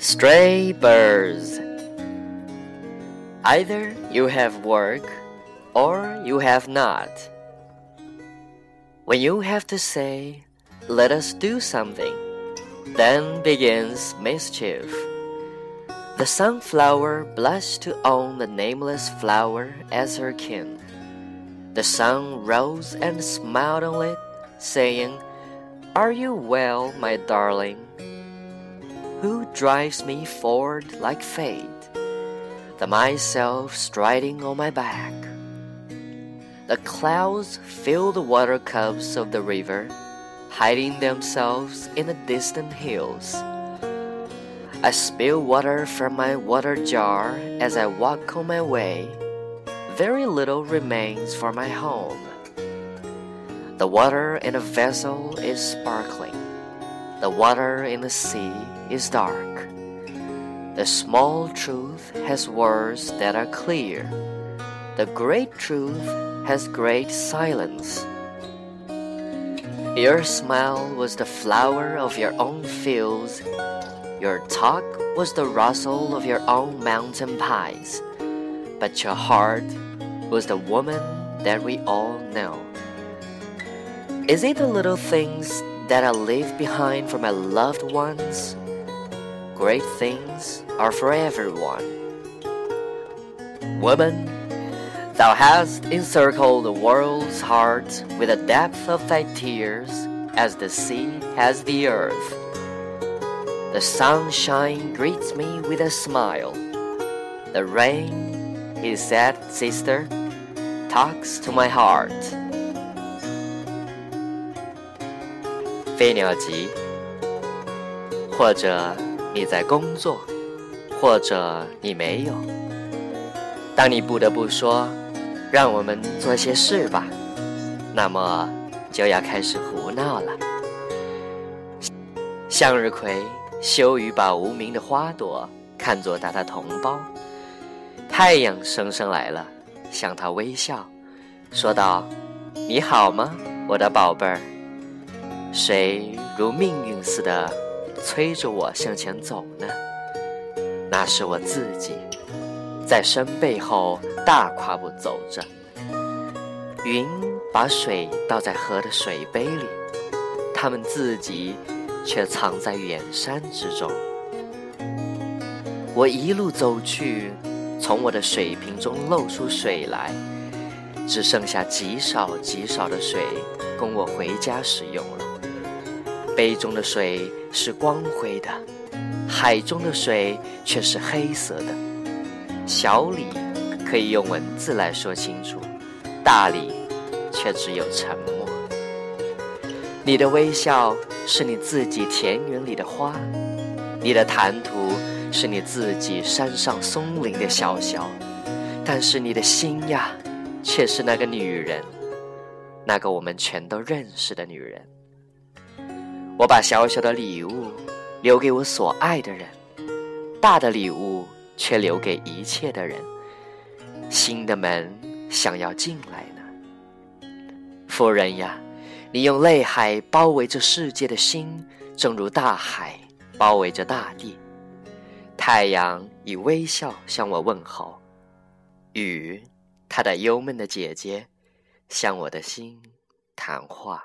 Stray birds. Either you have work or you have not. When you have to say, let us do something, then begins mischief. The sunflower blushed to own the nameless flower as her kin. The sun rose and smiled on it, saying, Are you well, my darling? Who drives me forward like fate? The myself striding on my back. The clouds fill the water cups of the river, hiding themselves in the distant hills. I spill water from my water jar as I walk on my way. Very little remains for my home. The water in a vessel is sparkling. The water in the sea is dark. The small truth has words that are clear. The great truth has great silence. Your smile was the flower of your own fields. Your talk was the rustle of your own mountain pines. But your heart was the woman that we all know. Is it the little things that I leave behind for my loved ones? Great things are for everyone. Woman, thou hast encircled the world's heart with the depth of thy tears as the sea has the earth. The sunshine greets me with a smile. The rain, his sad sister, talks to my heart. 飞鸟集，或者你在工作，或者你没有。当你不得不说“让我们做些事吧”，那么就要开始胡闹了。向日葵羞于把无名的花朵看作它的同胞。太阳升升来了，向它微笑，说道：“你好吗，我的宝贝儿？”谁如命运似的催着我向前走呢？那是我自己，在山背后大跨步走着。云把水倒在河的水杯里，它们自己却藏在远山之中。我一路走去，从我的水瓶中漏出水来，只剩下极少极少的水供我回家使用了。杯中的水是光辉的，海中的水却是黑色的。小李可以用文字来说清楚，大李却只有沉默。你的微笑是你自己田园里的花，你的谈吐是你自己山上松林的小小，但是你的心呀，却是那个女人，那个我们全都认识的女人。我把小小的礼物留给我所爱的人，大的礼物却留给一切的人。新的门想要进来呢，夫人呀，你用泪海包围着世界的心，正如大海包围着大地。太阳以微笑向我问候，雨，它的忧闷的姐姐，向我的心谈话。